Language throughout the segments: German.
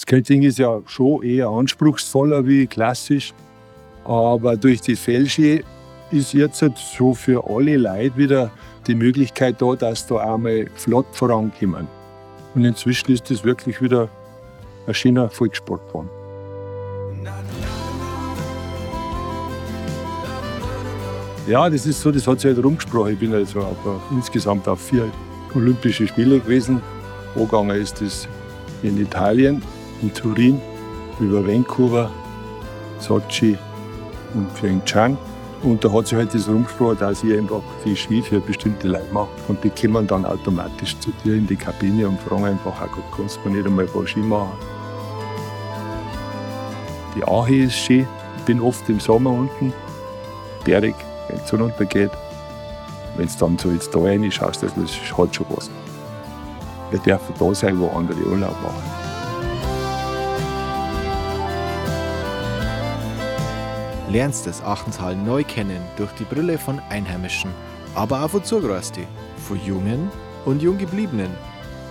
Skating ist ja schon eher anspruchsvoller wie klassisch, aber durch die Fellski ist jetzt halt so für alle Leute wieder die Möglichkeit da, dass da einmal flott vorankommen. Und inzwischen ist das wirklich wieder ein schöner Volkssport geworden. Ja, das ist so, das hat sich halt rumgesprochen. Ich bin also auf, insgesamt auf vier Olympische Spiele gewesen. Angegangen ist das in Italien, in Turin, über Vancouver, Sochi und Pyeongchang. Und da hat sich halt das rumgesprochen, dass ich einfach die Ski für bestimmte Leute mache. Und die kommen dann automatisch zu dir in die Kabine und fragen einfach, oh kannst du mir nicht einmal ein paar Ski machen? Die Ache ist schön. Ich bin oft im Sommer unten, berg, wenn die Sonne untergeht. Wenn es dann so jetzt da rein schaust, das hat schon was. Wir dürfen da sein, wo andere Urlaub machen. Lernst das Achtental neu kennen durch die Brille von Einheimischen, aber auch von Zugereisten, von Jungen und Junggebliebenen.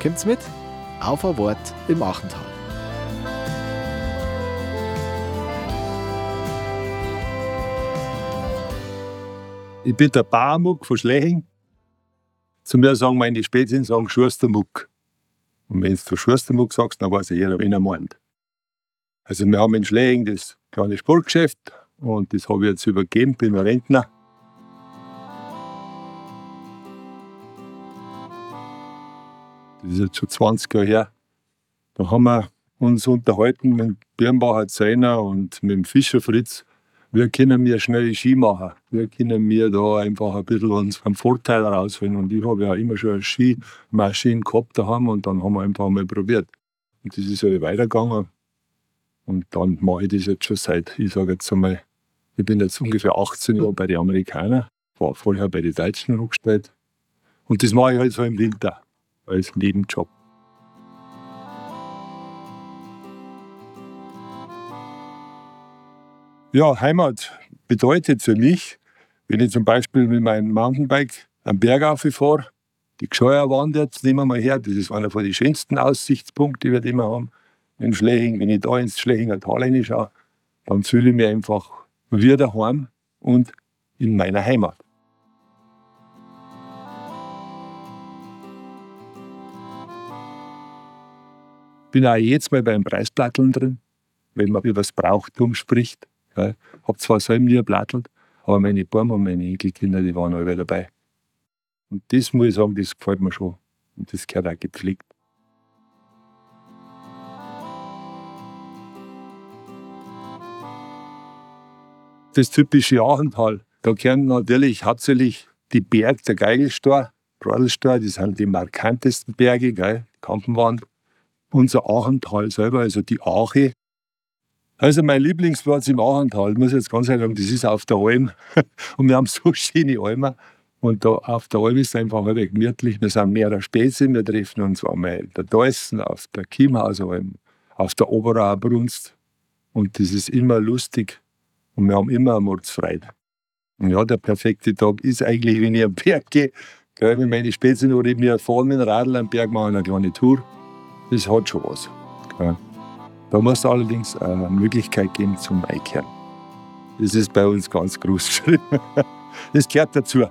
Kommt's mit? Auf ein Wort im Achental. Ich bin der Barmuck von Schleching. Zu mir sagen meine Spätzchen sagen Schustermuck. Und wenn du Schustermuck sagst, dann weiß jeder, wen er meint. Also wir haben in Schleching das kleine Sportgeschäft, und das habe ich jetzt übergeben, bin Rentner. Das ist jetzt schon 20 Jahre her. Da haben wir uns unterhalten mit Birnbacher Zeiner und mit dem Fischer Fritz. Wie können wir schnell Ski machen? Wie können wir da einfach ein bisschen uns einen Vorteil rausholen? Und ich habe ja immer schon eine Skimaschine gehabt daheim und dann haben wir einfach mal probiert. Und das ist ja weitergegangen. Und dann mache ich das jetzt schon seit, ich sage jetzt einmal, ich bin jetzt ungefähr 18 Jahre bei den Amerikanern, war vorher bei den Deutschen angestellt. Und das mache ich halt so im Winter als Nebenjob. Ja, Heimat bedeutet für mich, wenn ich zum Beispiel mit meinem Mountainbike am Berg aufhöre, die Gscheuerwand jetzt nehmen wir mal her, das ist einer von den schönsten Aussichtspunkte, die wir immer haben, in Schleching. Wenn ich da ins Schlechinger Tal reinschaue, dann fühle ich mich einfach wie daheim und in meiner Heimat. Bin auch jetzt mal beim Preisplatteln drin, wenn man über das Brauchtum spricht. Ja, hab zwar selber nie plattelt, aber meine Bäume und meine Enkelkinder, die waren alle dabei. Und das muss ich sagen, das gefällt mir schon. Und das gehört auch gepflegt. Das typische Achental. Da kennen natürlich hauptsächlich die Berge der Geigelstor, Bradelstor, die sind die markantesten Berge, gell? Kampenwand. Unser Achental selber, also die Ache. Also mein Lieblingsplatz im Achental, muss ich jetzt ganz ehrlich sagen, das ist auf der Alm. Und wir haben so schöne Almen. Und da auf der Alm ist es einfach halt gemütlich. Wir sind mehrere Späße, wir treffen uns einmal in der Deussen, auf der Chiemhausalm, auf der Oberauer Brunst. Und das ist immer lustig. Und wir haben immer eine Mordsfreude. Und ja, der perfekte Tag ist eigentlich, wenn ich am Berg gehe, gell, wenn meine Spätzle oder mir fahren mit dem Radl am Berg machen, eine kleine Tour. Das hat schon was. Gell. Da muss es allerdings eine Möglichkeit geben zum Einkehren. Das ist bei uns ganz groß geschrieben. Das gehört dazu.